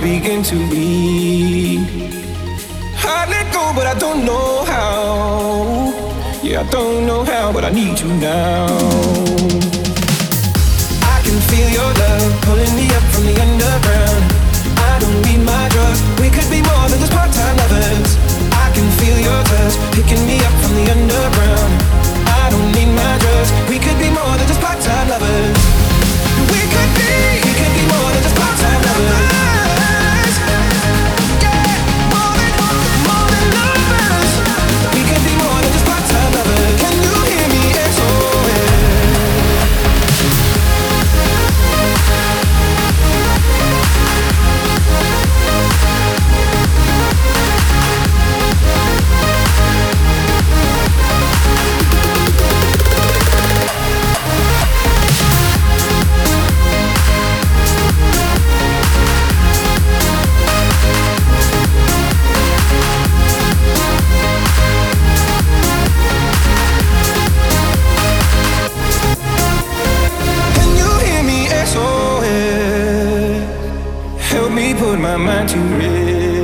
Begin to bleed. I let go, but I don't know how. Yeah, I don't know how, but I need you now. My mind to rest